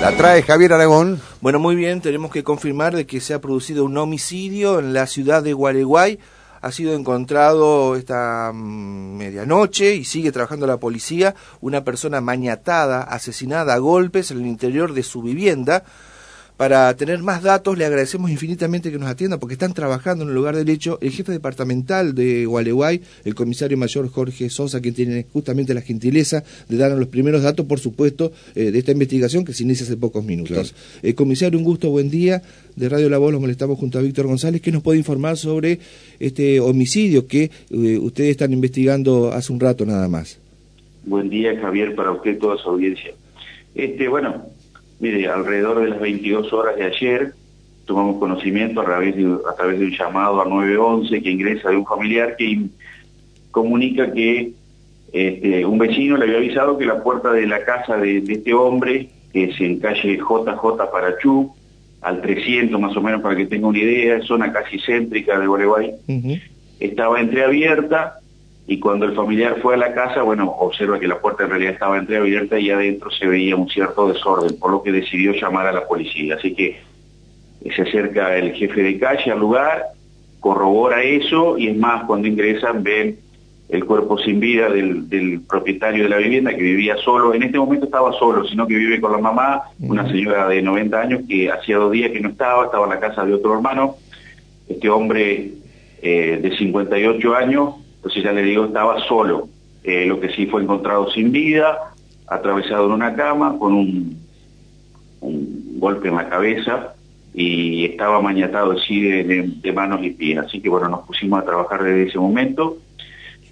La trae Javier Aragón. Bueno, muy bien, tenemos que confirmar de que se ha producido un homicidio en la ciudad de Gualeguay. Ha sido encontrado esta mm, medianoche y sigue trabajando la policía una persona mañatada, asesinada a golpes en el interior de su vivienda. Para tener más datos, le agradecemos infinitamente que nos atienda porque están trabajando en el lugar del hecho el jefe departamental de Gualeguay, el comisario mayor Jorge Sosa, quien tiene justamente la gentileza de darnos los primeros datos, por supuesto, eh, de esta investigación que se inicia hace pocos minutos. Eh, comisario, un gusto, buen día. De Radio La Voz los molestamos junto a Víctor González, que nos puede informar sobre este homicidio que eh, ustedes están investigando hace un rato nada más. Buen día, Javier, para usted y toda su audiencia. Este, bueno, Mire, alrededor de las 22 horas de ayer tomamos conocimiento a través de, a través de un llamado a 911 que ingresa de un familiar que comunica que este, un vecino le había avisado que la puerta de la casa de, este hombre, que es en calle JJ Parachú, al 300 más o menos para que tenga una idea, zona casi céntrica de Gualeguay, estaba entreabierta y cuando el familiar fue a la casa, bueno, observa que la puerta en realidad estaba entreabierta y adentro se veía un cierto desorden, por lo que decidió llamar a la policía. Así que se acerca el jefe de calle al lugar, corrobora eso y es más, cuando ingresan ven el cuerpo sin vida del, propietario de la vivienda que vivía solo, en este momento estaba solo, sino que vive con la mamá, una señora de 90 años que hacía dos días que no estaba, estaba en la casa de otro hermano, este hombre eh, de 58 años entonces ya le digo, estaba solo. Eh, lo que sí fue encontrado sin vida, atravesado en una cama con un, golpe en la cabeza y estaba mañatado así de, manos y pies. Así que bueno, nos pusimos a trabajar desde ese momento.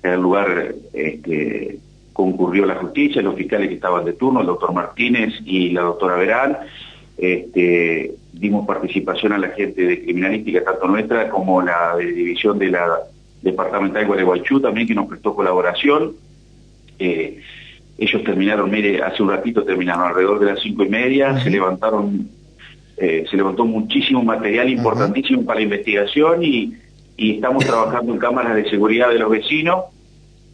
En el lugar este, concurrió la justicia, los fiscales que estaban de turno, el doctor Martínez y la doctora Verán. Este, dimos participación a la gente de criminalística, tanto nuestra como la de división de la departamental de Gualeguaychú también que nos prestó colaboración. Eh, ellos terminaron, mire, hace un ratito terminaron alrededor de las cinco y media, se levantaron, eh, se levantó muchísimo material importantísimo para la investigación y, estamos trabajando en cámaras de seguridad de los vecinos.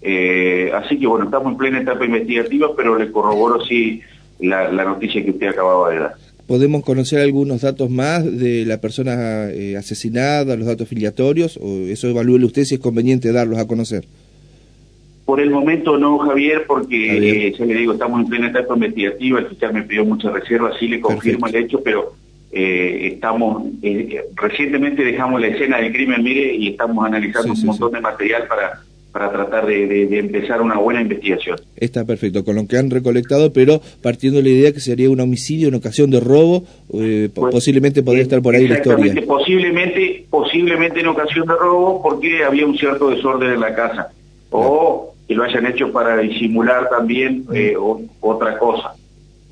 Eh, así que bueno, estamos en plena etapa investigativa, pero le corroboro sí la noticia que usted acababa de dar podemos conocer algunos datos más de la persona eh, asesinada, los datos filiatorios, o eso evalúe usted si es conveniente darlos a conocer. Por el momento no, Javier, porque eh, ya le digo, estamos en plena etapa investigativa, el fiscal me pidió muchas reservas, sí le confirmo el hecho, pero eh, estamos, recientemente dejamos la escena del crimen, mire, y estamos analizando un montón de material para para tratar de, empezar una buena investigación. Está perfecto, con lo que han recolectado, pero partiendo de la idea que sería un homicidio en ocasión de robo, eh, posiblemente podría estar por ahí la historia. Posiblemente, posiblemente en ocasión de robo, porque había un cierto desorden en la casa, o que lo hayan hecho para disimular también mm. eh, otra cosa.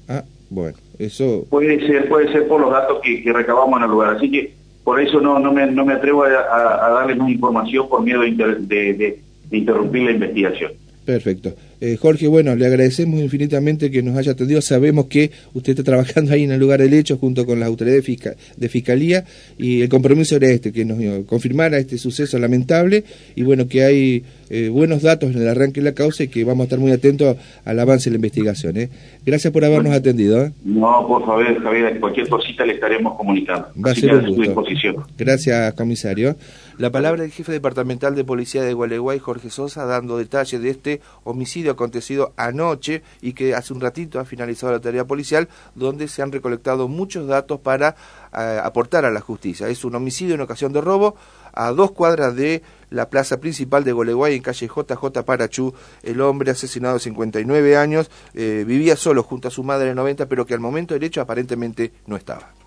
Ah, bueno, eso... Puede ser, puede ser por los datos que, recabamos en el lugar, así que por eso no, no, me, no me atrevo a, darles más información por miedo de interrumpir la investigación. Perfecto. Eh, Jorge, bueno, le agradecemos infinitamente que nos haya atendido. Sabemos que usted está trabajando ahí en el lugar del hecho junto con las autoridades de, Fiscalía y el compromiso era este, que nos confirmara este suceso lamentable y bueno, que hay eh, buenos datos en el arranque de la causa y que vamos a estar muy atentos al avance de la investigación. ¿eh? Gracias por habernos atendido. No, por favor, Javier, cualquier cosita le estaremos comunicando. Va a ser un gusto. Gracias, comisario. La palabra del jefe departamental de policía de Gualeguay, Jorge Sosa, dando detalles de este homicidio acontecido anoche y que hace un ratito ha finalizado la tarea policial, donde se han recolectado muchos datos para eh, aportar a la justicia. Es un homicidio en ocasión de robo a dos cuadras de la plaza principal de Gualeguay, en calle JJ Parachú. El hombre asesinado de 59 años eh, vivía solo junto a su madre de 90, pero que al momento del hecho aparentemente no estaba.